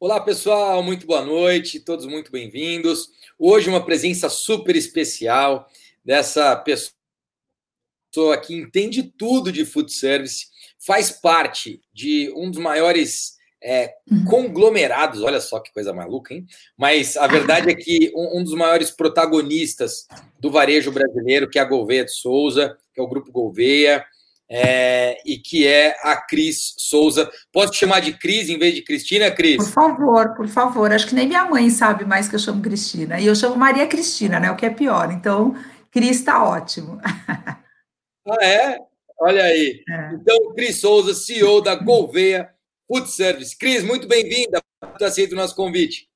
Olá, pessoal, muito boa noite, todos muito bem-vindos. Hoje, uma presença super especial dessa pessoa que entende tudo de food service, faz parte de um dos maiores é, conglomerados, olha só que coisa maluca, hein? Mas a verdade é que um, um dos maiores protagonistas do varejo brasileiro, que é a Gouveia de Souza, que é o Grupo Gouveia, é, e que é a Cris Souza. Posso te chamar de Cris em vez de Cristina, Cris? Por favor, por favor. Acho que nem minha mãe sabe mais que eu chamo Cristina. E eu chamo Maria Cristina, né? O que é pior. Então, Cris está ótimo. Ah, é? Olha aí. É. Então, Cris Souza, CEO da Gouveia Food Service. Cris, muito bem-vinda. Por aceito o nosso convite.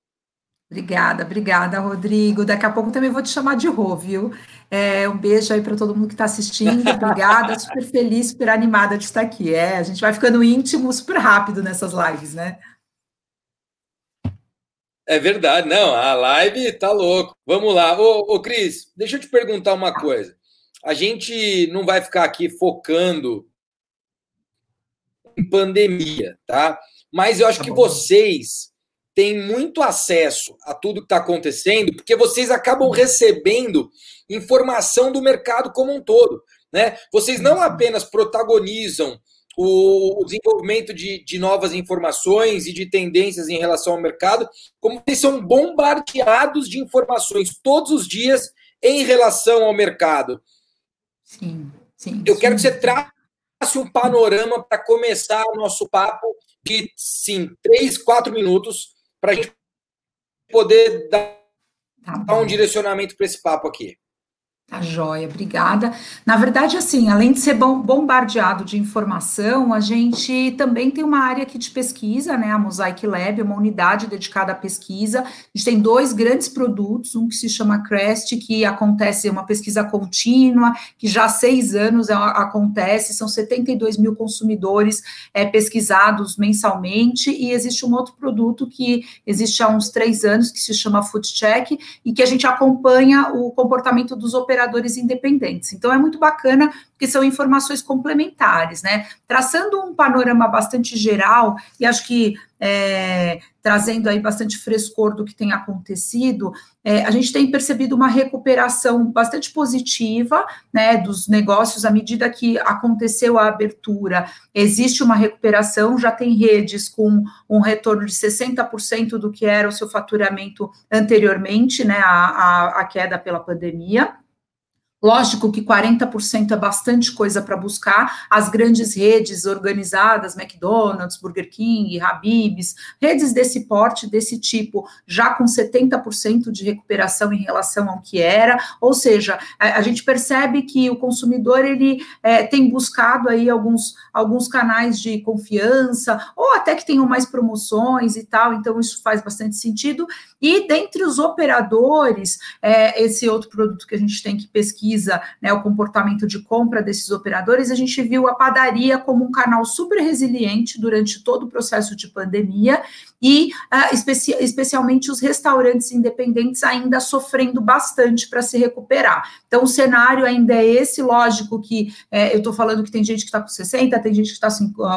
Obrigada, obrigada, Rodrigo. Daqui a pouco também vou te chamar de Rô, viu? É, um beijo aí para todo mundo que está assistindo. Obrigada, super feliz, super animada de estar aqui. É, a gente vai ficando íntimo super rápido nessas lives, né? É verdade, não, a live tá louco. Vamos lá. Ô, ô Cris, deixa eu te perguntar uma coisa. A gente não vai ficar aqui focando em pandemia, tá? Mas eu acho tá que vocês têm muito acesso a tudo que está acontecendo, porque vocês acabam recebendo informação do mercado como um todo. Né? Vocês não apenas protagonizam o, desenvolvimento de, de, novas informações e de tendências em relação ao mercado, como vocês são bombardeados de informações todos os dias em relação ao mercado. Sim, sim. Eu sim. quero que você trace um panorama para começar o nosso papo de, sim, três, quatro minutos para a gente poder dar, tá dar um direcionamento para esse papo aqui. Tá joia, obrigada. Na verdade, assim, além de ser bombardeado de informação, a gente também tem uma área aqui de pesquisa, né? A Mosaic Lab, uma unidade dedicada à pesquisa. A gente tem dois grandes produtos, um que se chama Crest, que acontece, é uma pesquisa contínua, que já há seis anos acontece, são 72 mil consumidores é, pesquisados mensalmente, e existe um outro produto que existe há uns três anos, que se chama Food Check, e que a gente acompanha o comportamento dos operadores operadores independentes. Então, é muito bacana, porque são informações complementares, né? Traçando um panorama bastante geral, e acho que é, trazendo aí bastante frescor do que tem acontecido, é, a gente tem percebido uma recuperação bastante positiva né, dos negócios à medida que aconteceu a abertura. Existe uma recuperação, já tem redes com um retorno de 60% do que era o seu faturamento anteriormente, né, a, a, a queda pela pandemia. Lógico que 40% é bastante coisa para buscar. As grandes redes organizadas, McDonald's, Burger King, Habib's, redes desse porte, desse tipo, já com 70% de recuperação em relação ao que era. Ou seja, a, a gente percebe que o consumidor ele é, tem buscado aí alguns, alguns canais de confiança, ou até que tenham mais promoções e tal. Então, isso faz bastante sentido. E dentre os operadores, é, esse outro produto que a gente tem que pesquisa né, o comportamento de compra desses operadores, a gente viu a padaria como um canal super resiliente durante todo o processo de pandemia e uh, especi especialmente os restaurantes independentes ainda sofrendo bastante para se recuperar. Então, o cenário ainda é esse, lógico que é, eu estou falando que tem gente que está com 60, tem gente que está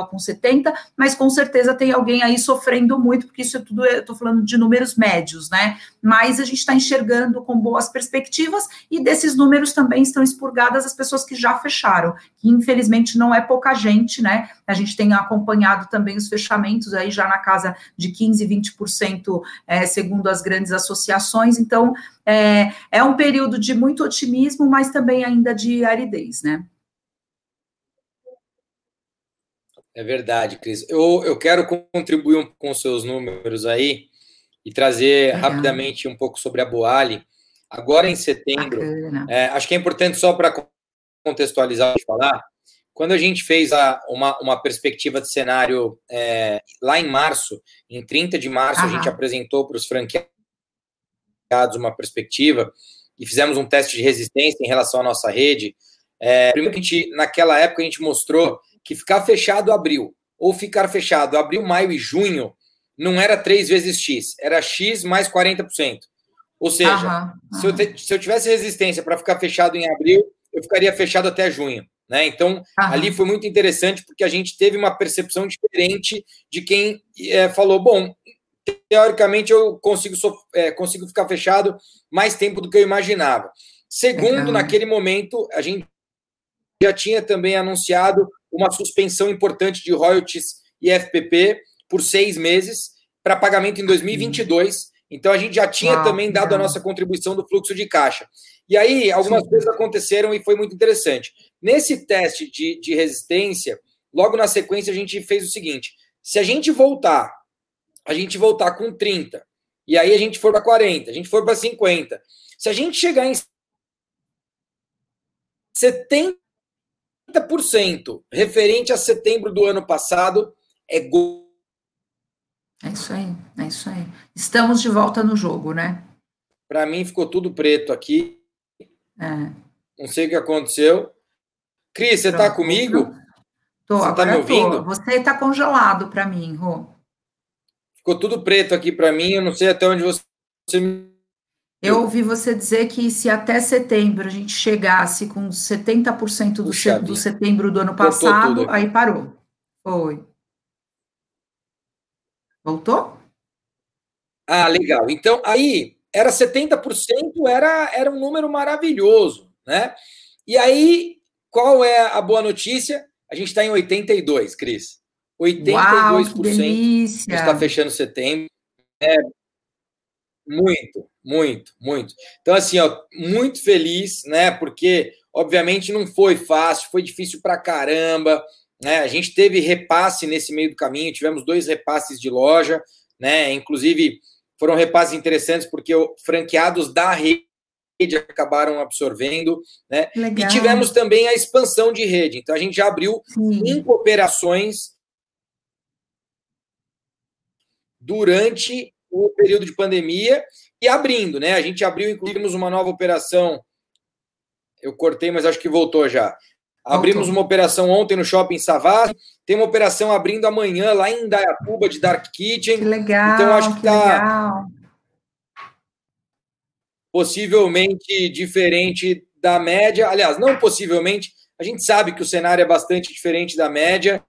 com 70, mas com certeza tem alguém aí sofrendo muito, porque isso é tudo, eu estou falando de números médios, né? Mas a gente está enxergando com boas perspectivas, e desses números também estão expurgadas as pessoas que já fecharam, que infelizmente não é pouca gente, né? A gente tem acompanhado também os fechamentos aí já na casa de 15, 20%, é, segundo as grandes associações. Então, é, é um período de muito otimismo, mas também ainda de aridez, né? É verdade, Cris. Eu, eu quero contribuir com seus números aí e trazer rapidamente um pouco sobre a Boali. Agora em setembro, é, acho que é importante só para contextualizar e falar, quando a gente fez a, uma, uma perspectiva de cenário é, lá em março, em 30 de março, Aham. a gente apresentou para os franqueados uma perspectiva e fizemos um teste de resistência em relação à nossa rede. É, primeiro, a gente, naquela época, a gente mostrou que ficar fechado abril, ou ficar fechado abril, maio e junho, não era 3 vezes X, era X mais 40%. Ou seja, aham, aham. Se, eu te, se eu tivesse resistência para ficar fechado em abril, eu ficaria fechado até junho. Né? Então, Aham. ali foi muito interessante porque a gente teve uma percepção diferente de quem é, falou: bom, teoricamente eu consigo, é, consigo ficar fechado mais tempo do que eu imaginava. Segundo, uhum. naquele momento, a gente já tinha também anunciado uma suspensão importante de royalties e FPP por seis meses para pagamento em 2022. Então, a gente já tinha Uau, também dado a nossa contribuição do fluxo de caixa. E aí, algumas Sim. coisas aconteceram e foi muito interessante. Nesse teste de, de resistência, logo na sequência, a gente fez o seguinte: se a gente voltar, a gente voltar com 30, e aí a gente for para 40, a gente for para 50, se a gente chegar em 70% referente a setembro do ano passado, é gol. É isso aí, é isso aí. Estamos de volta no jogo, né? Para mim ficou tudo preto aqui. É. Não sei o que aconteceu. Cris, você está comigo? Tô, você está me ouvindo? Tô. Você está congelado para mim, Rô. Ficou tudo preto aqui para mim, eu não sei até onde você me. Eu ouvi você dizer que se até setembro a gente chegasse com 70% do, Puxa do setembro do ano passado, aí parou. Foi. Voltou? Ah, legal. Então, aí, era 70%, era, era um número maravilhoso, né? E aí, qual é a boa notícia? A gente está em 82, Cris. 82% Uau, está fechando setembro. É muito, muito, muito. Então, assim, ó, muito feliz, né? Porque, obviamente, não foi fácil, foi difícil pra caramba. Né? A gente teve repasse nesse meio do caminho, tivemos dois repasses de loja, né? Inclusive, foram repasses interessantes porque franqueados da rede acabaram absorvendo, né? Legal. E tivemos também a expansão de rede. Então a gente já abriu Sim. cinco operações durante o período de pandemia e abrindo, né? A gente abriu, inclusive, uma nova operação. Eu cortei, mas acho que voltou já. Abrimos uma operação ontem no Shopping Savassi, tem uma operação abrindo amanhã lá em Dayatuba de Dark Kitchen. Que legal. Então acho que, está possivelmente diferente da média. Aliás, não possivelmente, a gente sabe que o cenário é bastante diferente da média.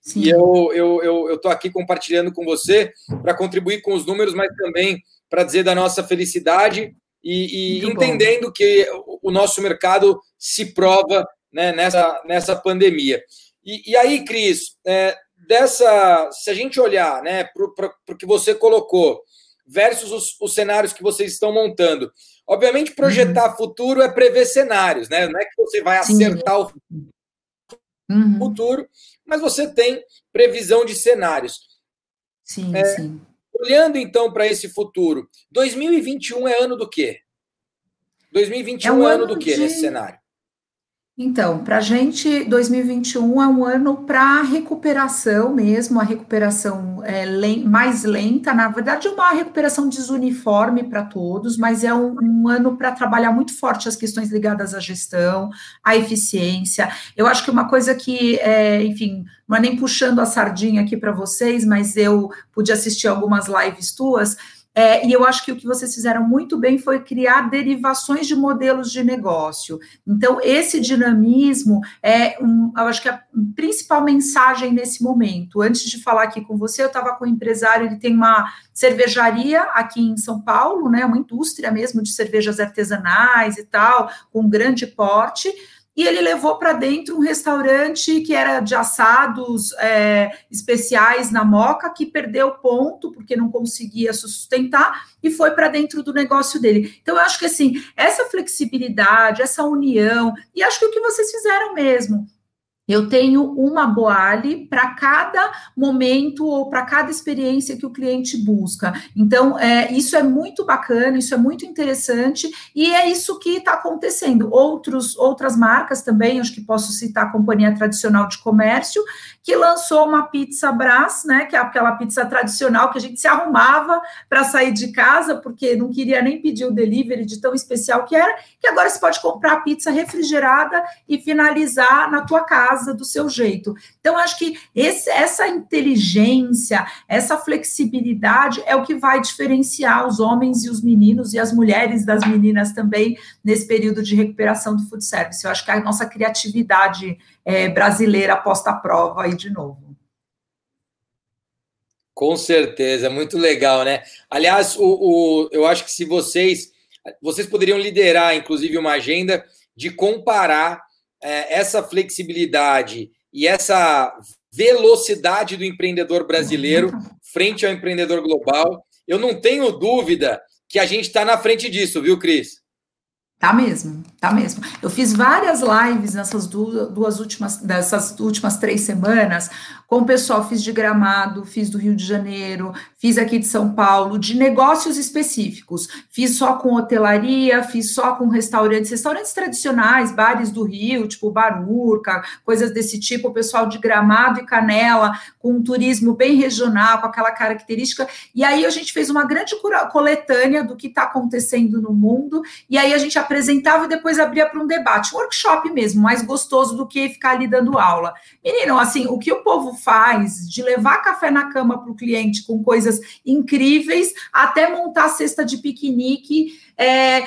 Sim. E eu eu eu estou aqui compartilhando com você para contribuir com os números, mas também para dizer da nossa felicidade e, e entendendo bom. que o nosso mercado se prova né, nessa, nessa pandemia. E, e aí, Cris, é, dessa, se a gente olhar né, para o que você colocou versus os, os, cenários que vocês estão montando, obviamente projetar uhum. futuro é prever cenários, né? Não é que você vai acertar Sim. o uhum. futuro, mas você tem previsão de cenários. Sim, é, sim. Olhando então para esse futuro, 2021 é ano do quê? 2021 é, um é ano, ano do quê de... nesse cenário? Então, para a gente, 2021 é um ano para recuperação mesmo, a recuperação é, mais lenta, na verdade, é uma recuperação desuniforme para todos, mas é um, um ano para trabalhar muito forte as questões ligadas à gestão, à eficiência. Eu acho que uma coisa que, é, enfim, não é nem puxando a sardinha aqui para vocês, mas eu pude assistir algumas lives tuas é, e eu acho que o que vocês fizeram muito bem foi criar derivações de modelos de negócio. Então, esse dinamismo é, um, eu acho que é a principal mensagem nesse momento. Antes de falar aqui com você, eu estava com um empresário, ele tem uma cervejaria aqui em São Paulo, né, uma indústria mesmo de cervejas artesanais e tal, com grande porte e ele levou para dentro um restaurante que era de assados é, especiais na Moca, que perdeu ponto porque não conseguia sustentar e foi para dentro do negócio dele. Então, eu acho que assim, essa flexibilidade, essa união, e acho que o que vocês fizeram mesmo, eu tenho uma Boali para cada momento ou para cada experiência que o cliente busca. Então, é, isso é muito bacana, isso é muito interessante, e é isso que está acontecendo. Outros, outras marcas também, acho que posso citar a Companhia Tradicional de Comércio, que lançou uma pizza Brás, né, que é aquela pizza tradicional que a gente se arrumava para sair de casa, porque não queria nem pedir o delivery de tão especial que era, que agora você pode comprar a pizza refrigerada e finalizar na tua casa do seu jeito. Então, acho que esse, essa inteligência, essa flexibilidade é o que vai diferenciar os homens e os meninos e as mulheres das meninas também nesse período de recuperação do food service. Eu acho que a nossa criatividade é, brasileira posta à prova aí de novo. Com certeza, muito legal, né? Aliás, o, o, eu acho que se vocês vocês poderiam liderar, inclusive, uma agenda de comparar é, essa flexibilidade e essa velocidade do empreendedor brasileiro frente ao empreendedor global. Eu não tenho dúvida que a gente está na frente disso, viu, Cris? Tá mesmo, tá mesmo. Eu fiz várias lives nessas duas, duas últimas, dessas últimas três semanas, com o pessoal, fiz de Gramado, fiz do Rio de Janeiro, fiz aqui de São Paulo, de negócios específicos. Fiz só com hotelaria, fiz só com restaurantes, restaurantes tradicionais, bares do Rio, tipo Barurca, coisas desse tipo, o pessoal de Gramado e Canela, com um turismo bem regional, com aquela característica. E aí a gente fez uma grande coletânea do que está acontecendo no mundo, e aí a gente apresentava e depois abria para um debate, workshop mesmo, mais gostoso do que ficar ali dando aula. Menino, assim, o que o povo faz de levar café na cama para o cliente com coisas incríveis, até montar cesta de piquenique é,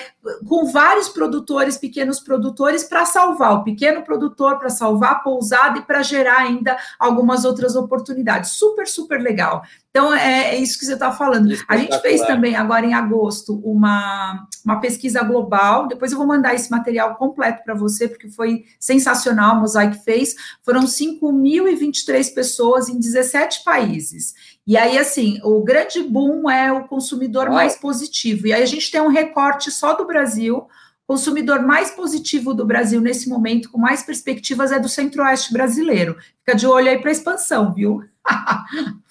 com vários produtores, pequenos produtores, para salvar o pequeno produtor, para salvar a pousada e para gerar ainda algumas outras oportunidades. Super, super legal. Então, é, é isso que você está falando. A gente fez também, agora em agosto, uma, uma pesquisa global. Depois eu vou mandar esse material completo para você, porque foi sensacional. O Mosaic fez. Foram 5.023 pessoas em 17 países. E aí, assim, o grande boom é o consumidor Uau. mais positivo. E aí a gente tem um recorte só do Brasil. O consumidor mais positivo do Brasil nesse momento, com mais perspectivas, é do centro-oeste brasileiro. Fica de olho aí para a expansão, viu?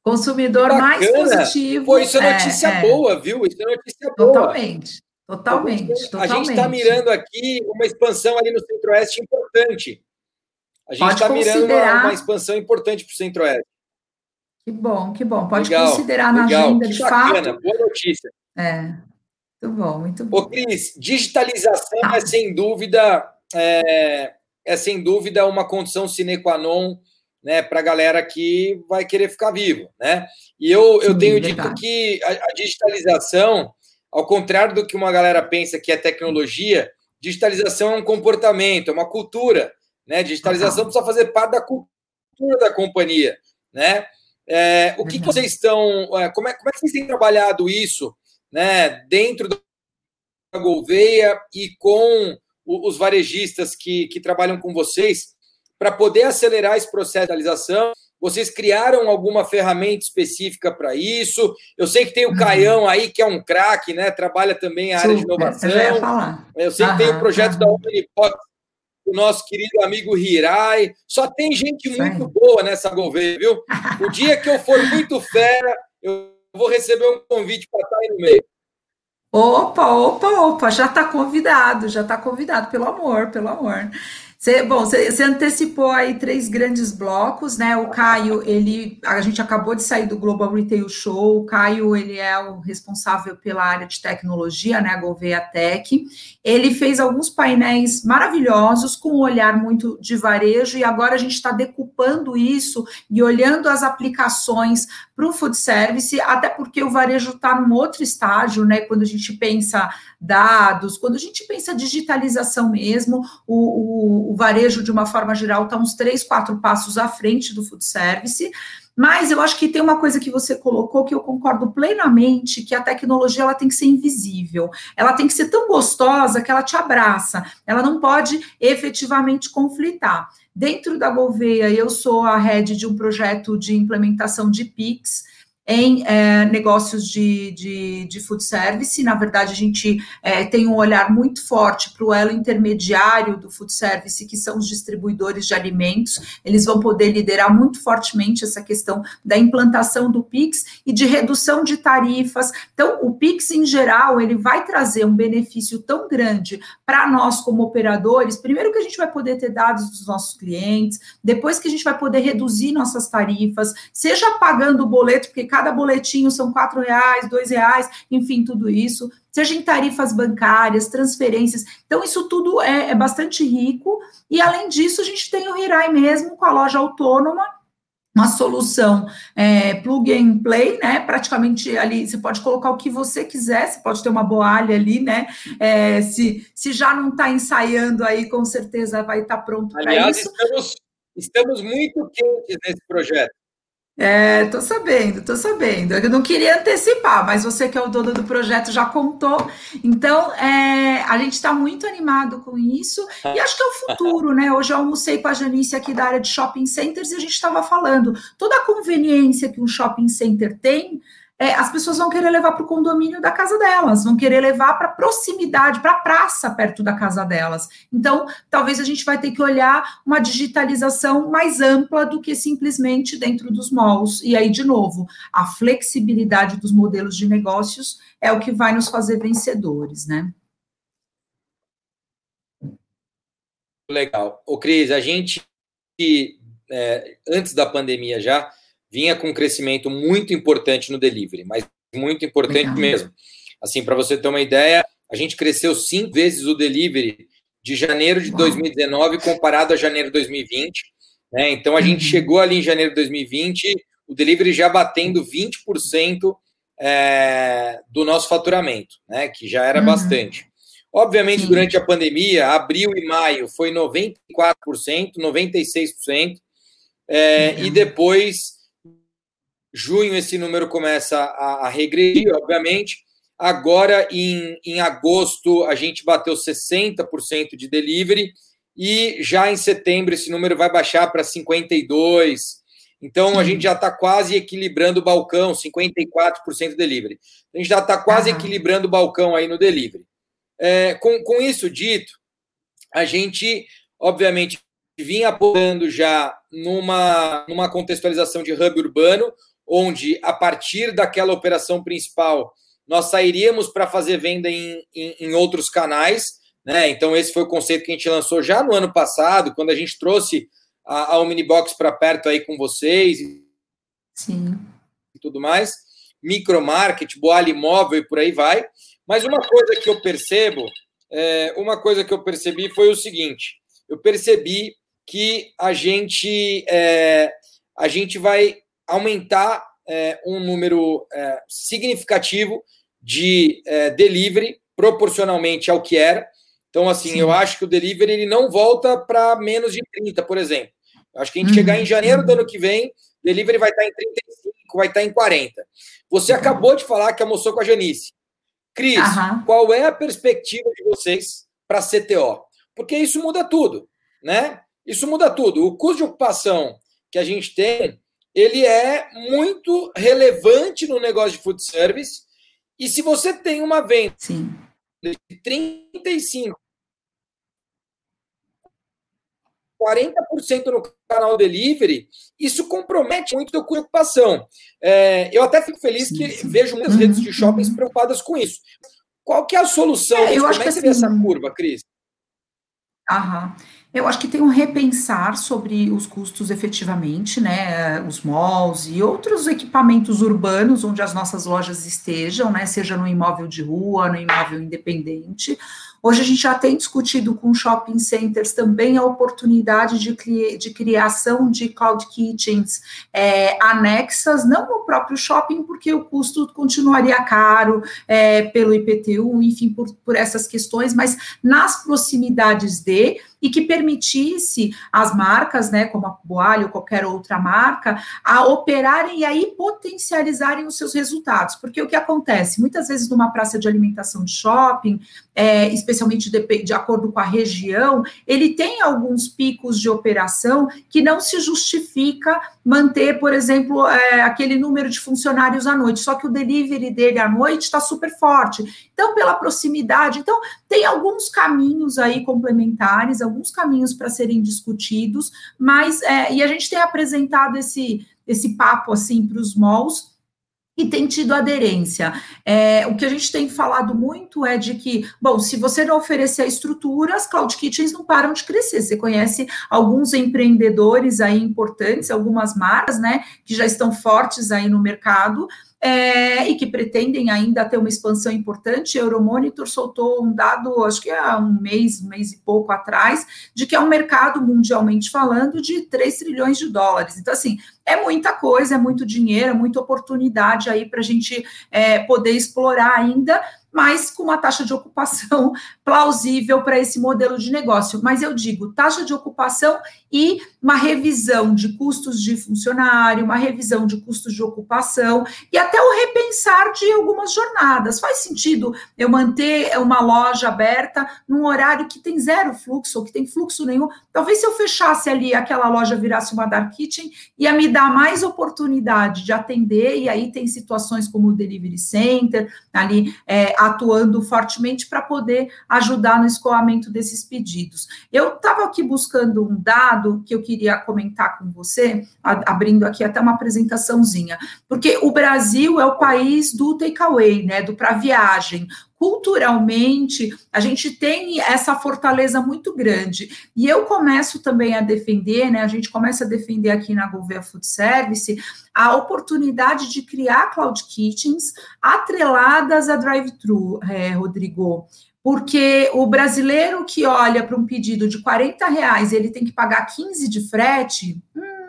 consumidor mais positivo. Pô, isso é notícia é, boa, é. viu? Isso é notícia boa. Totalmente. Totalmente, A gente está mirando aqui uma expansão ali no Centro-Oeste importante. A gente está mirando uma, uma, expansão importante para o Centro-Oeste. Que bom, que bom. Pode legal, considerar na legal. agenda de bacana, fato. Boa notícia. É, muito bom, muito bom. Ô, Cris, digitalização tá. é sem dúvida é, é sem dúvida uma condição sine qua non né, para a galera que vai querer ficar vivo. Né? E eu, Sim, eu tenho verdade. dito que a, a, digitalização, ao contrário do que uma galera pensa que é tecnologia, digitalização é um comportamento, é uma cultura. Né? Digitalização precisa fazer parte da cultura da companhia. Né? É, o que, que, vocês estão. É, como é, como é que vocês têm trabalhado isso né, dentro da Gouveia e com os varejistas que, que trabalham com vocês para poder acelerar esse processo de digitalização? Vocês criaram alguma ferramenta específica para isso? Eu sei que tem o uhum. Caião aí, que é um craque, né? Trabalha também a área de inovação. Eu, eu sei que tem o projeto uhum. da Omnipox o nosso querido amigo Hirai. Só tem gente muito boa nessa Gouveia, viu? O dia que eu for muito fera, eu vou receber um convite para estar aí no meio. Opa, opa, opa, já está convidado, já está convidado, pelo amor, pelo amor. Você, bom, você, antecipou aí três grandes blocos, né? O Caio, ele, a gente acabou de sair do Global Retail Show. O Caio, ele é o responsável pela área de tecnologia, né? A Gouveia Tech. Ele fez alguns painéis maravilhosos com um olhar muito de varejo e agora a gente está decupando isso e olhando as aplicações para o food service, até porque o varejo está num outro estágio, né? Quando a gente pensa dados, quando a gente pensa digitalização mesmo, o, o o varejo, de uma forma geral, está uns três, quatro passos à frente do food service. Mas eu acho que tem uma coisa que você colocou que eu concordo plenamente, que a tecnologia ela tem que ser invisível. Ela tem que ser tão gostosa que ela te abraça. Ela não pode efetivamente conflitar. Dentro da Gouveia, eu sou a head de um projeto de implementação de PIX, em é, negócios de, de, de, food service. Na verdade, a gente é, tem um olhar muito forte para o elo intermediário do food service, que são os distribuidores de alimentos. Eles vão poder liderar muito fortemente essa questão da implantação do PIX e de redução de tarifas. Então, o PIX, em geral, ele vai trazer um benefício tão grande para nós como operadores. Primeiro que a gente vai poder ter dados dos nossos clientes, depois que a gente vai poder reduzir nossas tarifas, seja pagando o boleto, porque cada cada boletinho são quatro reais, dois reais, enfim, tudo isso, seja em tarifas bancárias, transferências. Então, isso tudo é, é bastante rico. E, além disso, a gente tem o Hirai mesmo com a loja autônoma, uma solução é, plug and play, né? Praticamente ali você pode colocar o que você quiser, você pode ter uma boalha ali, né? É, se, se já não está ensaiando aí, com certeza vai estar tá pronto para isso. Estamos, estamos muito quentes nesse projeto. É, tô sabendo, tô sabendo. Eu não queria antecipar, mas você que é o dono do projeto já contou. Então, é, a gente está muito animado com isso e acho que é o futuro, né? Hoje eu almocei com a Janice aqui da área de shopping centers e a gente estava falando toda a conveniência que um shopping center tem é, as pessoas vão querer levar para o condomínio da casa delas, vão querer levar para proximidade, para a praça perto da casa delas. Então, talvez a gente vai ter que olhar uma digitalização mais ampla do que simplesmente dentro dos malls. E aí, de novo, a flexibilidade dos modelos de negócios é o que vai nos fazer vencedores, né? Legal. O Cris, a gente, é, antes da pandemia já, vinha com um crescimento muito importante no delivery, mas muito importante Legal. mesmo. Assim, para você ter uma ideia, a gente cresceu cinco vezes o delivery de janeiro de 2019 comparado a janeiro de 2020. Né? Então, a gente uhum. chegou ali em janeiro de 2020, o delivery já batendo 20% é, do nosso faturamento, né? que já era uhum. bastante. Obviamente, Sim. durante a pandemia, abril e maio foi 94%, 96%, é, uhum. e depois Junho, esse número começa a, a regredir, obviamente. Agora, em, em agosto, a gente bateu 60% de delivery e já em setembro esse número vai baixar para 52%. Então, a gente já está quase equilibrando o balcão, 54% delivery. A gente já está quase uhum. equilibrando o balcão aí no delivery. É, com, com isso dito, a gente, obviamente, vinha apoiando já numa, numa contextualização de hub urbano, onde, a partir daquela operação principal, nós sairíamos para fazer venda em, em, em, outros canais. Né? Então, esse foi o conceito que a gente lançou já no ano passado, quando a gente trouxe a, a Omnibox para perto aí com vocês. Sim. E tudo mais. Micromarket, boalha imóvel e por aí vai. Mas uma coisa que eu percebo, é, uma coisa que eu percebi foi o seguinte: eu percebi que a gente, é, a gente vai aumentar é, um número é, significativo de é, delivery proporcionalmente ao que era. Então, assim, Sim. eu acho que o delivery ele não volta para menos de 30, por exemplo. Eu acho que a gente uhum. chegar em janeiro do ano que vem, delivery vai estar em 35, vai estar em 40. Você uhum. acabou de falar que almoçou com a Janice. Cris, uhum. qual é a perspectiva de vocês para a CTO? Porque isso muda tudo, né? Isso muda tudo. O custo de ocupação que a gente tem ele é muito relevante no negócio de food service. E se você tem uma venda Sim. de 35, 40% no canal delivery, isso compromete muito a preocupação. É, eu até fico feliz que sim. vejo muitas uhum. redes de shoppings uhum. preocupadas com isso. Qual que é a solução? É, eu Como acho é que assim, essa curva, Cris? Aham. Eu acho que tem um repensar sobre os custos efetivamente, né? Os malls e outros equipamentos urbanos onde as nossas lojas estejam, né? Seja no imóvel de rua, no imóvel independente. Hoje a gente já tem discutido com shopping centers também a oportunidade de, de criação de cloud kitchens é, anexas, não no próprio shopping, porque o custo continuaria caro é, pelo IPTU, enfim, por, por essas questões, mas nas proximidades de e que permitisse as marcas, né, como a Boalho ou qualquer outra marca, a operarem e aí potencializarem os seus resultados. Porque o que acontece? Muitas vezes numa praça de alimentação de shopping, é, especialmente de, de, acordo com a região, ele tem alguns picos de operação que não se justifica manter, por exemplo, é, aquele número de funcionários à noite, só que o delivery dele à noite está super forte. Então, pela proximidade, então tem alguns caminhos aí complementares, alguns caminhos para serem discutidos, mas é, e a gente tem apresentado esse esse papo assim para os malls e tem tido aderência. É, o que a gente tem falado muito é de que, bom, se você não oferecer estruturas, cloud kitchens não param de crescer. Você conhece alguns empreendedores aí importantes, algumas marcas, né, que já estão fortes aí no mercado, é, e que pretendem ainda ter uma expansão importante. A Euromonitor soltou um dado, acho que há um mês, um mês e pouco atrás, de que é um mercado mundialmente falando de 3 trilhões de dólares. Então, assim, é muita coisa, é muito dinheiro, é muita oportunidade aí para a gente é, poder explorar ainda, mas com uma taxa de ocupação plausível para esse modelo de negócio. Mas eu digo, taxa de ocupação e uma revisão de custos de funcionário, uma revisão de custos de ocupação e até o repensar de algumas jornadas. Faz sentido eu manter uma loja aberta num horário que tem zero fluxo ou que tem fluxo nenhum? Talvez se eu fechasse ali aquela loja virasse uma dark kitchen, ia me dar mais oportunidade de atender, e aí tem situações como o delivery center, ali é, atuando fortemente para poder ajudar no escoamento desses pedidos. Eu estava aqui buscando um dado que eu queria comentar com você, abrindo aqui até uma apresentaçãozinha, porque o Brasil é o país do takeaway, né, do para viagem culturalmente, a gente tem essa fortaleza muito grande. E eu começo também a defender, né? A gente começa a defender aqui na Gouveia Food Service a oportunidade de criar cloud kitchens atreladas a drive-thru, é, Rodrigo. Porque o brasileiro que olha para um pedido de 40 reais ele tem que pagar 15 de frete, hum,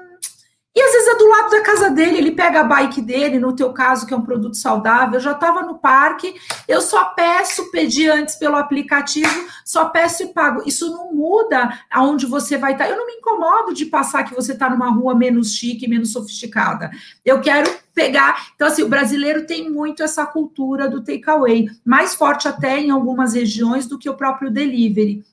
e às vezes é do lado da casa dele, ele pega a bike dele, no teu caso, que é um produto saudável, eu já estava no parque, eu só peço, pedi antes pelo aplicativo, só peço e pago. Isso não muda aonde você vai estar. Tá. Eu não me incomodo de passar que você está numa rua menos chique, menos sofisticada. Eu quero pegar. Então, assim, o brasileiro tem muito essa cultura do takeaway, mais forte até em algumas regiões do que o próprio delivery.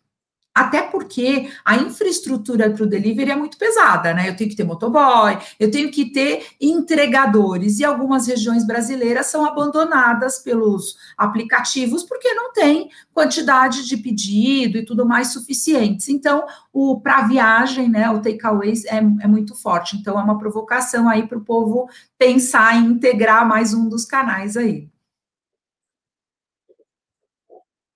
Até porque a infraestrutura para o delivery é muito pesada, né? Eu tenho que ter motoboy, eu tenho que ter entregadores, e algumas regiões brasileiras são abandonadas pelos aplicativos porque não tem quantidade de pedido e tudo mais suficientes. Então, o para viagem, né? O takeaways é, é muito forte. Então, é uma provocação aí para o povo pensar em integrar mais um dos canais aí.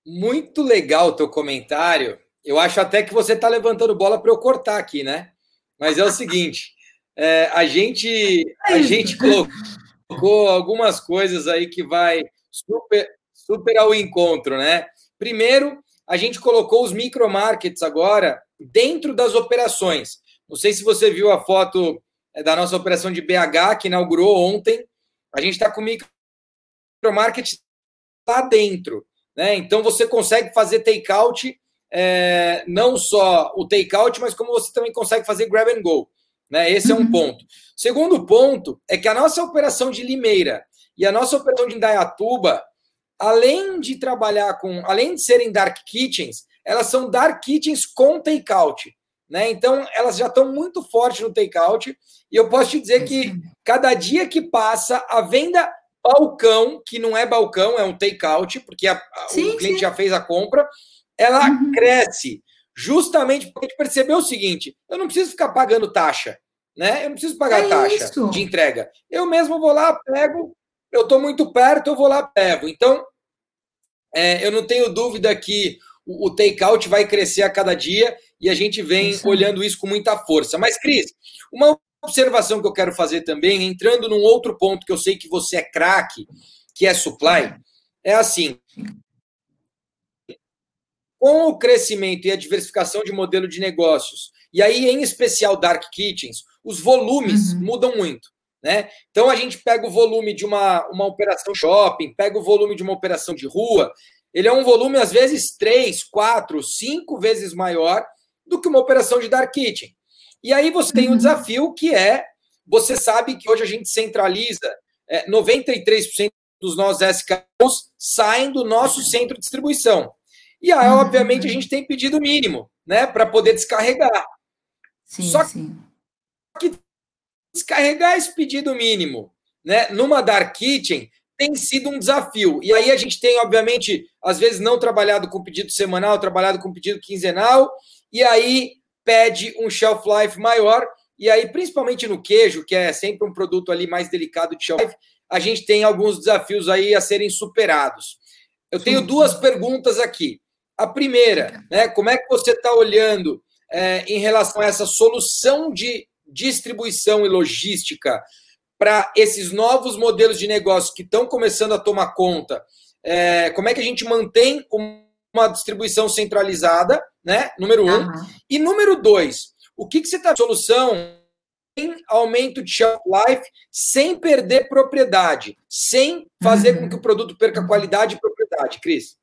Muito legal o teu comentário eu acho até que você está levantando bola para eu cortar aqui, né? Mas é o seguinte: é, a gente a gente colocou algumas coisas aí que vai super, super ao encontro, né? Primeiro, a gente colocou os micromarkets agora dentro das operações. Não sei se você viu a foto é, da nossa operação de BH que inaugurou ontem. A gente está com micromarket lá dentro, né? Então você consegue fazer takeout é, não só o takeout, mas como você também consegue fazer grab and go. Né? Esse é um uhum. ponto. Segundo ponto é que a nossa operação de Limeira e a nossa operação de Indaiatuba, além de trabalhar com, além de serem dark kitchens, elas são dark kitchens com takeout. Né? Então, elas já estão muito fortes no takeout. E eu posso te dizer que cada dia que passa, a venda balcão, que não é balcão, é um takeout, porque a, sim, o cliente sim. já fez a compra, ela uhum. cresce justamente porque a gente percebeu o seguinte: eu não preciso ficar pagando taxa, né? Eu não preciso pagar é taxa isso. de entrega. Eu mesmo vou lá, pego, eu estou muito perto, eu vou lá, pego. Então, é, eu não tenho dúvida que o, o take-out vai crescer a cada dia e a gente vem isso. olhando isso com muita força. Mas, Cris, uma observação que eu quero fazer também, entrando num outro ponto que eu sei que você é craque, que é supply, é assim: com o crescimento e a diversificação de modelo de negócios, e aí em especial dark kitchens, os volumes uhum. mudam muito. Né? Então a gente pega o volume de uma, uma operação shopping, pega o volume de uma operação de rua, ele é um volume às vezes três, quatro, cinco vezes maior do que uma operação de dark kitchen. E aí você tem um uhum. desafio que é, você sabe que hoje a gente centraliza é, 93% dos nossos SKUs saem do nosso centro de distribuição. E aí, uhum. obviamente, a gente tem pedido mínimo, né, para poder descarregar. Sim, Só sim. que descarregar esse pedido mínimo, né, numa dark kitchen tem sido um desafio. E aí a gente tem, obviamente, às vezes não trabalhado com pedido semanal, trabalhado com pedido quinzenal, e aí pede um shelf life maior. E aí, principalmente no queijo, que é sempre um produto ali mais delicado de shelf life, a gente tem alguns desafios aí a serem superados. Eu tenho duas perguntas aqui. A primeira, né, como é que você está olhando é, em relação a essa solução de distribuição e logística para esses novos modelos de negócio que estão começando a tomar conta? É, como é que a gente mantém uma distribuição centralizada, né? Número um. Uhum. E número dois, o que, que você está solução em aumento de shelf life sem perder propriedade, sem fazer uhum. com que o produto perca qualidade e propriedade, Cris?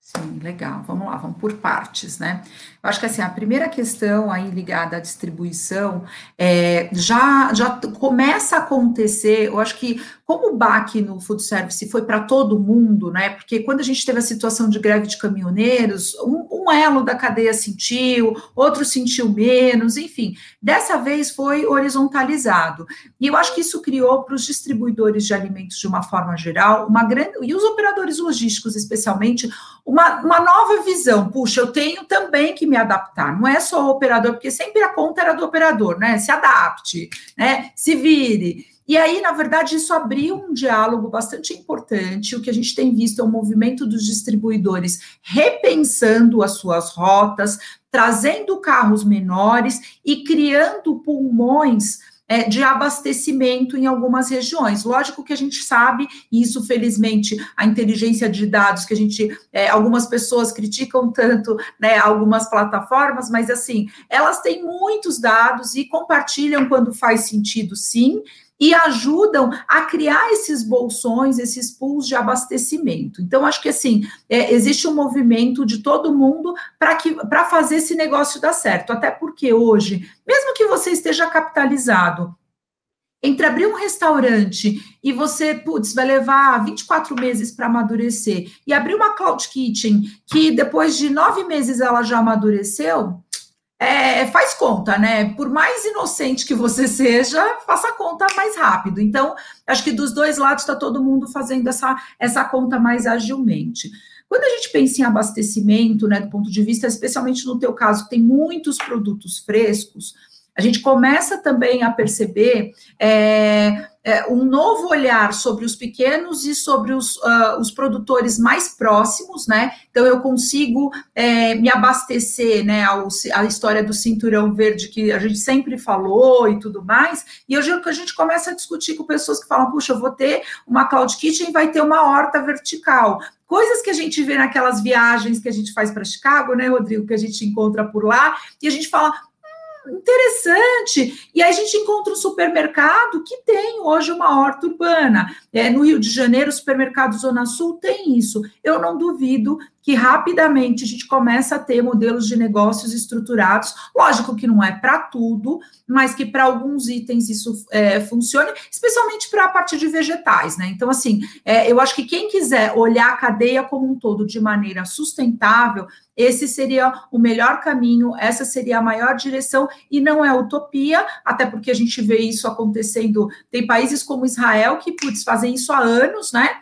Sim, legal. Vamos lá, vamos por partes, né? Eu acho que assim, a primeira questão aí ligada à distribuição é, já, já começa a acontecer, eu acho que como o baque no food service foi para todo mundo, né? Porque quando a gente teve a situação de greve de caminhoneiros, um, um elo da cadeia sentiu, outro sentiu menos, enfim, dessa vez foi horizontalizado. E eu acho que isso criou para os distribuidores de alimentos de uma forma geral, uma grande, e os operadores logísticos especialmente, uma, uma nova visão. Puxa, eu tenho também que me adaptar. Não é só o operador, porque sempre a conta era do operador, né? Se adapte, né? Se vire. E aí, na verdade, isso abriu um diálogo bastante importante. O que a gente tem visto é o movimento dos distribuidores repensando as suas rotas, trazendo carros menores e criando pulmões é, de abastecimento em algumas regiões. Lógico que a gente sabe, e isso felizmente a inteligência de dados que a gente, é, algumas pessoas criticam tanto, né, algumas plataformas, mas assim, elas têm muitos dados e compartilham quando faz sentido, sim e ajudam a criar esses bolsões, esses pools de abastecimento. Então, acho que assim, é, existe um movimento de todo mundo para fazer esse negócio dar certo. Até porque hoje, mesmo que você esteja capitalizado, entre abrir um restaurante e você, putz, vai levar 24 meses para amadurecer, e abrir uma cloud kitchen que depois de nove meses ela já amadureceu, é, faz conta, né? Por mais inocente que você seja, faça conta mais rápido. Então, acho que dos dois lados está todo mundo fazendo essa, essa conta mais agilmente. Quando a gente pensa em abastecimento, né, do ponto de vista, especialmente no teu caso, tem muitos produtos frescos, a gente começa também a perceber é, é, um novo olhar sobre os pequenos e sobre os, uh, os produtores mais próximos, né? Então eu consigo é, me abastecer, né? Ao, a história do cinturão verde que a gente sempre falou e tudo mais. E hoje que a gente começa a discutir com pessoas que falam, puxa, eu vou ter uma cloud kitchen vai ter uma horta vertical coisas que a gente vê naquelas viagens que a gente faz para Chicago, né, Rodrigo, que a gente encontra por lá, e a gente fala, interessante. E aí a gente encontra um supermercado que tem hoje uma horta urbana. É, no Rio de Janeiro, o supermercado Zona Sul tem isso. Eu não duvido que rapidamente a gente começa a ter modelos de negócios estruturados. Lógico que não é para tudo, mas que para alguns itens isso é, funcione, especialmente para a parte de vegetais, né? Então, assim, é, eu acho que quem quiser olhar a cadeia como um todo de maneira sustentável, esse seria o melhor caminho, essa seria a maior direção, e não é utopia, até porque a gente vê isso acontecendo. Tem países como Israel que, putz, fazem isso há anos, né?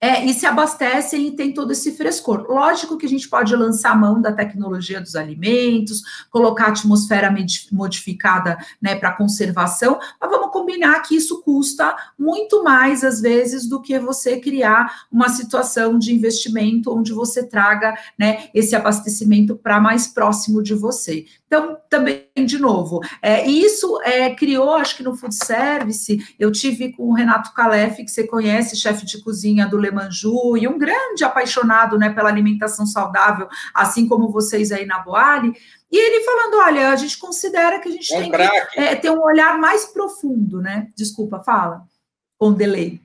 É, e se abastecem e tem todo esse frescor. Lógico que a gente pode lançar a mão da tecnologia dos alimentos, colocar atmosfera modificada né, para conservação, mas vamos combinar que isso custa muito mais, às vezes, do que você criar uma situação de investimento onde você traga né, esse abastecimento para mais próximo de você. Então, também, de novo, é, isso é, criou, acho que no food service, eu tive com o Renato Calef, que você conhece, chefe de cozinha do Le Manju, e um grande apaixonado né, pela alimentação saudável, assim como vocês aí na Boali, e ele falando, olha, a gente considera que a gente tem que é, ter um olhar mais profundo, né? Desculpa, fala, com delay.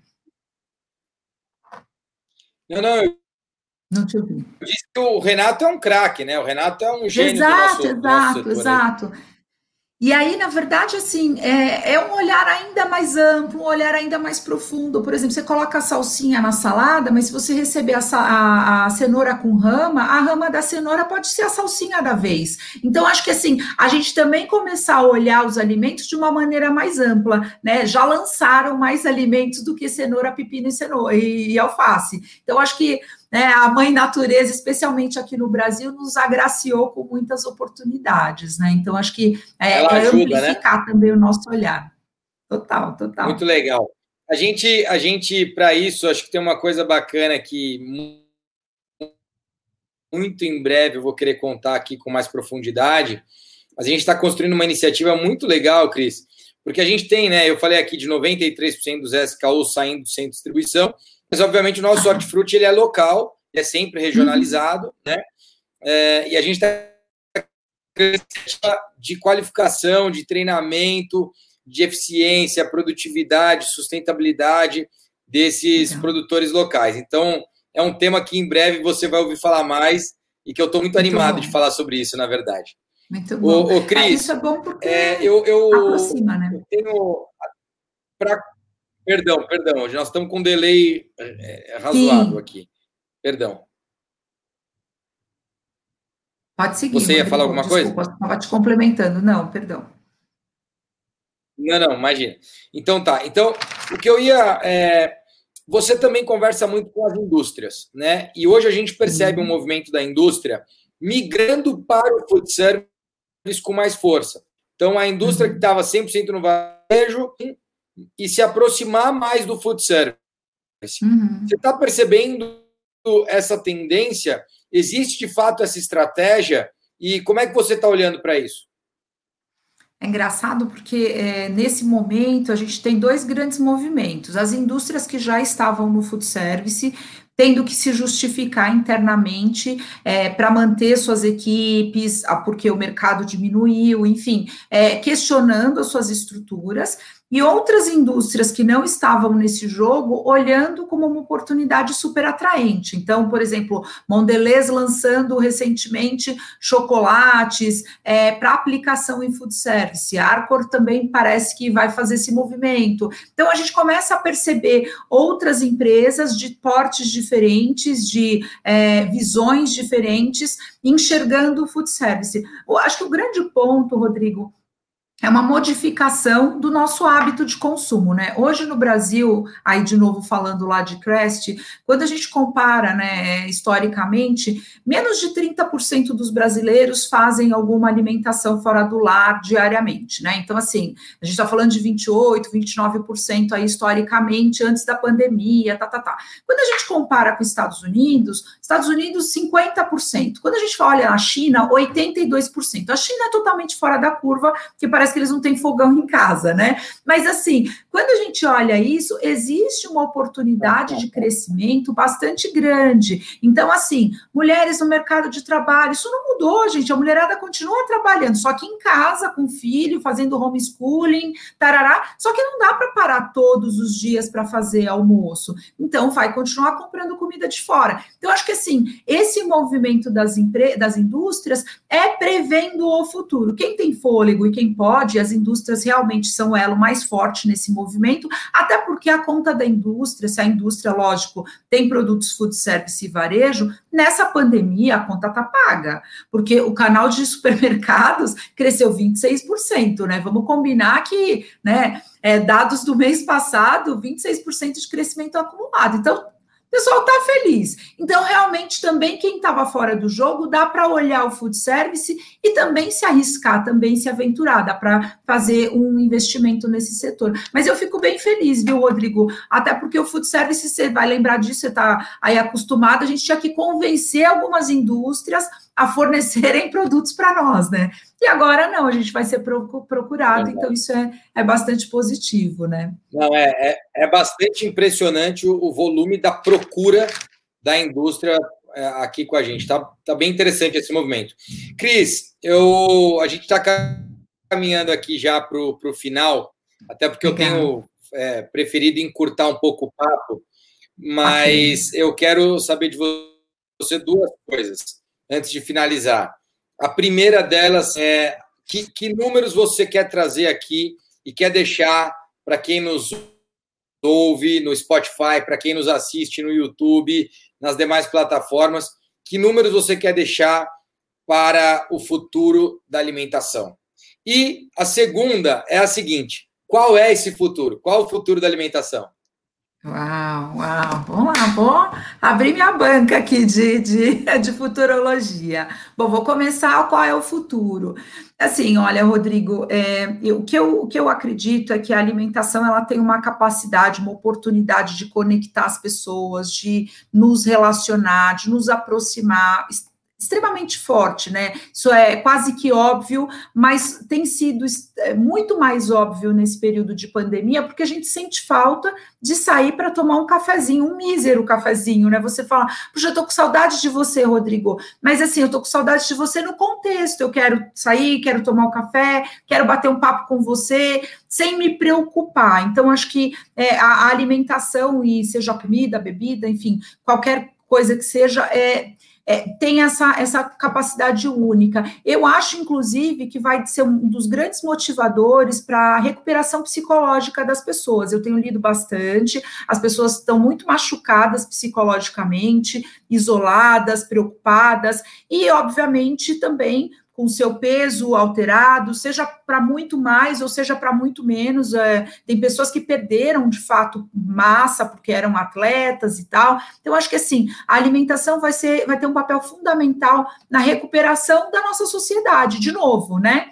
Não, não, não te ouvi. Que o Renato é um craque, né? O Renato é um gênio exato, do nosso, exato, do nosso exato. E aí, na verdade, assim, é, é, um olhar ainda mais amplo, um olhar ainda mais profundo. Por exemplo, você coloca a salsinha na salada, mas se você receber a, a, a, cenoura com rama, a rama da cenoura pode ser a salsinha da vez. Então, acho que assim, a gente também começar a olhar os alimentos de uma maneira mais ampla, né? Já lançaram mais alimentos do que cenoura, pepino e cenoura e, e alface. Então, acho que né, a mãe natureza, especialmente aqui no Brasil, nos agraciou com muitas oportunidades, né? Então, acho que é, é ajuda, né? amplificar né? também o nosso olhar. Total, total. Muito legal. A gente, a gente para isso, acho que tem uma coisa bacana que muito em breve eu vou querer contar aqui com mais profundidade. A gente está construindo uma iniciativa muito legal, Cris, porque a gente tem, né? Eu falei aqui de 93% dos SKUs saindo sem distribuição, mas, obviamente, o nosso hortifruti ele é local, ele é sempre regionalizado, uhum. né? É, e a gente está de qualificação, de treinamento, de eficiência, produtividade, sustentabilidade desses produtores locais. Então, é um tema que em breve você vai ouvir falar mais e que eu estou muito, muito, animado bom. de falar sobre isso, na verdade. Muito bom. O, o Cris, é, isso é bom porque é, eu, eu, aproxima, né? Eu tenho, pra, perdão, perdão, nós estamos com um delay é, razoável Sim. aqui. Perdão. Pode seguir. Você ia falar alguma desculpa, coisa? Estava te complementando. Não, perdão. Não, não, imagina. Então tá. Então, o que eu ia. É, você também conversa muito com as indústrias, né? E hoje a gente percebe um movimento da indústria migrando para o food service com mais força. Então, a indústria que estava 100% no varejo e se aproximar mais do food service. Uhum. Você está percebendo essa tendência? Existe de fato essa estratégia? E como é que você está olhando para isso? É engraçado porque é, nesse momento a gente tem dois grandes movimentos. As indústrias que já estavam no food service tendo que se justificar internamente é, para manter suas equipes, porque o mercado diminuiu, enfim, é, questionando as suas estruturas e outras indústrias que não estavam nesse jogo olhando como uma oportunidade super atraente. Então, por exemplo, Mondelez lançando recentemente chocolates é, para aplicação em food service. Arcor também parece que vai fazer esse movimento. Então, a gente começa a perceber outras empresas de portes diferentes, de é, visões diferentes, enxergando o food service. Eu acho que o grande ponto, Rodrigo, é uma modificação do nosso hábito de consumo, né? Hoje no Brasil, aí de novo falando lá de Crest, quando a gente compara, né, historicamente, menos de 30% dos brasileiros fazem alguma alimentação fora do lar diariamente, né? Então, assim, a gente está falando de 28%, 29% aí historicamente, antes da pandemia, tá, tá, tá. Quando a gente compara com Estados Unidos, Estados Unidos, 50%. Quando a gente olha a China, 82%. A China é totalmente fora da curva, que parece que eles não têm fogão em casa, né? Mas assim, quando a gente olha isso, existe uma oportunidade de crescimento bastante grande. Então, assim, mulheres no mercado de trabalho, isso não mudou, gente. A mulherada continua trabalhando, só que em casa, com filho, fazendo homeschooling, tarará. Só que não dá para parar todos os dias para fazer almoço. Então, vai continuar comprando comida de fora. Então, acho que assim, esse movimento das, das indústrias é prevendo o futuro. Quem tem fôlego e quem pode as indústrias realmente são o elo mais forte nesse movimento, até porque a conta da indústria, se a indústria, lógico, tem produtos food service e varejo, nessa pandemia a conta está paga, porque o canal de supermercados cresceu 26%, né? Vamos combinar que, né, é, dados do mês passado, 26% de crescimento acumulado. Então, pessoal está feliz. Então, realmente, também quem estava fora do jogo, dá para olhar o food service e também se arriscar, também se aventurar, dá para fazer um investimento nesse setor. Mas eu fico bem feliz, viu, Rodrigo? Até porque o food service, você vai lembrar disso, você está aí acostumado, a gente tinha que convencer algumas indústrias a fornecerem produtos para nós, né? E agora não, a gente vai ser procurado, é então isso é, é bastante positivo, né? Não, é, é, é bastante impressionante o, o, volume da procura da indústria é, aqui com a gente. Tá, tá bem interessante esse movimento. Cris, eu, a gente está caminhando aqui já para o final, até porque eu tenho é, preferido encurtar um pouco o papo, mas eu quero saber de você duas coisas antes de finalizar. A primeira delas é que, que números você quer trazer aqui e quer deixar para quem nos ouve no Spotify, para quem nos assiste no YouTube, nas demais plataformas, que números você quer deixar para o futuro da alimentação? E a segunda é a seguinte: qual é esse futuro? Qual o futuro da alimentação? Uau, uau, vamos lá, vou abrir minha banca aqui de, de, de futurologia. Bom, vou começar qual é o futuro. Assim, olha, Rodrigo, é, eu, o, que eu, o que eu acredito é que a alimentação ela tem uma capacidade, uma oportunidade de conectar as pessoas, de nos relacionar, de nos aproximar extremamente forte, né? Isso é quase que óbvio, mas tem sido é, muito mais óbvio nesse período de pandemia, porque a gente sente falta de sair para tomar um cafezinho, um mísero cafezinho, né? Você fala, puxa, eu tô com saudade de você, Rodrigo, mas assim, eu tô com saudade de você no contexto, eu quero sair, quero tomar um café, quero bater um papo com você, sem me preocupar. Então, acho que é, a, a alimentação, e seja a comida, a bebida, enfim, qualquer coisa que seja, é, é, tem essa, essa capacidade única. Eu acho, inclusive, que vai ser um dos grandes motivadores para a recuperação psicológica das pessoas. Eu tenho lido bastante, as pessoas estão muito machucadas psicologicamente, isoladas, preocupadas, e, obviamente, também com seu peso alterado, seja para muito mais ou seja para muito menos. É, tem pessoas que perderam de fato massa porque eram atletas e tal. Então, acho que assim, a alimentação vai ser, vai ter um papel fundamental na recuperação da nossa sociedade, de novo, né?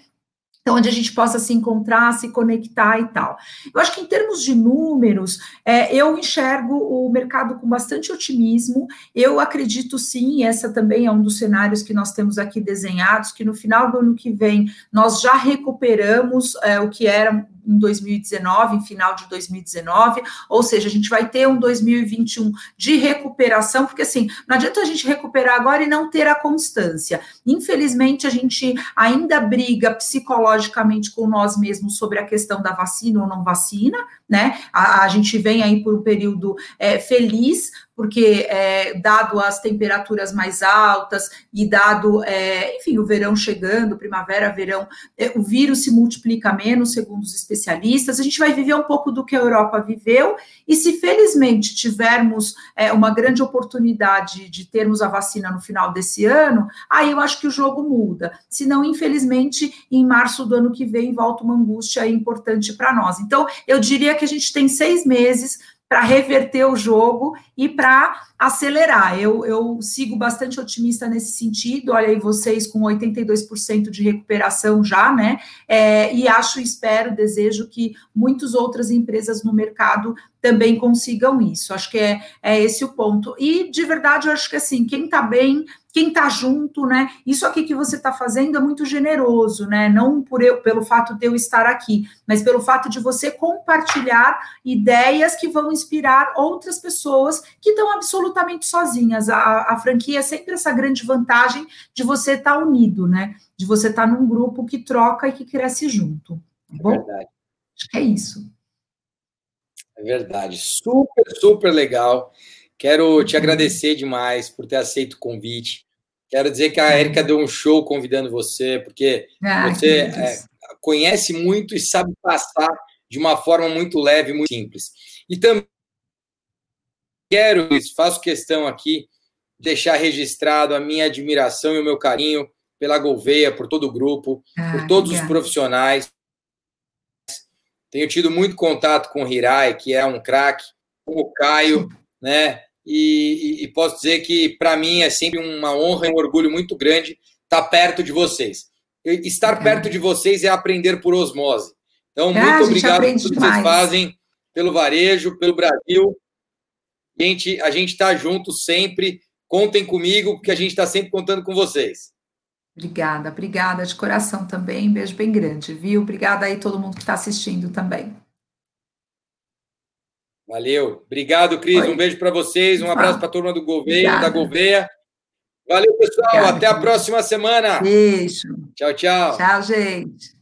Então, onde a gente possa se encontrar, se conectar e tal. Eu acho que em termos de números, é, eu enxergo o mercado com bastante otimismo. Eu acredito sim, essa também é um dos cenários que nós temos aqui desenhados, que no final do ano que vem nós já recuperamos é, o que era em 2019, em final de 2019, ou seja, a gente vai ter um 2021 de recuperação, porque assim, não adianta a gente recuperar agora e não ter a constância. Infelizmente, a gente ainda briga psicologicamente com nós mesmos sobre a questão da vacina ou não vacina, né? A, a gente vem aí por um período é, feliz, porque é, dado as temperaturas mais altas e dado, é, enfim, o verão chegando, primavera, verão, é, o vírus se multiplica menos, segundo os especialistas, a gente vai viver um pouco do que a Europa viveu, e se felizmente tivermos é, uma grande oportunidade de termos a vacina no final desse ano, aí eu acho que o jogo muda. Se não, infelizmente, em março do ano que vem volta uma angústia importante para nós. Então, eu diria que a gente tem seis meses para reverter o jogo e para acelerar. Eu, eu sigo bastante otimista nesse sentido. Olha aí, vocês com 82% de recuperação já, né? É, e acho, espero, desejo que muitas outras empresas no mercado também consigam isso. Acho que é, é esse o ponto. E de verdade, eu acho que assim, quem está bem quem está junto, né? Isso aqui que você está fazendo é muito generoso, né? Não por eu, pelo fato de eu estar aqui, mas pelo fato de você compartilhar ideias que vão inspirar outras pessoas que estão absolutamente sozinhas. A, a franquia é sempre essa grande vantagem de você estar tá unido, né? De você estar tá num grupo que troca e que cresce junto. Tá bom? É verdade. Acho que é isso. É verdade. Super, super legal. Quero te agradecer demais por ter aceito o convite. Quero dizer que a Erika deu um show convidando você, porque ah, você é, conhece muito e sabe passar de uma forma muito leve, muito simples. E também quero, faço questão aqui, deixar registrado a minha admiração e o meu carinho pela Gouveia, por todo o grupo, ah, por todos obrigada. os profissionais. Tenho tido muito contato com o Hirai, que é um craque, com o Caio, né? e, e, posso dizer que para mim é sempre uma honra e um orgulho muito grande estar perto de vocês. Estar é. perto de vocês é aprender por osmose. Então, ah, muito obrigado por tudo que vocês fazem pelo varejo, pelo Brasil. Gente, a gente está junto sempre. Contem comigo, porque a gente está sempre contando com vocês. Obrigada, obrigada de coração também. Beijo bem grande, viu? Obrigada aí todo mundo que está assistindo também. Valeu. Obrigado, Cris. Oi. Um beijo para vocês. Um abraço para a turma do Gouveia, da Gouveia. Valeu, pessoal. Obrigada, Até a próxima semana. Beijo. Tchau, tchau. Tchau, gente.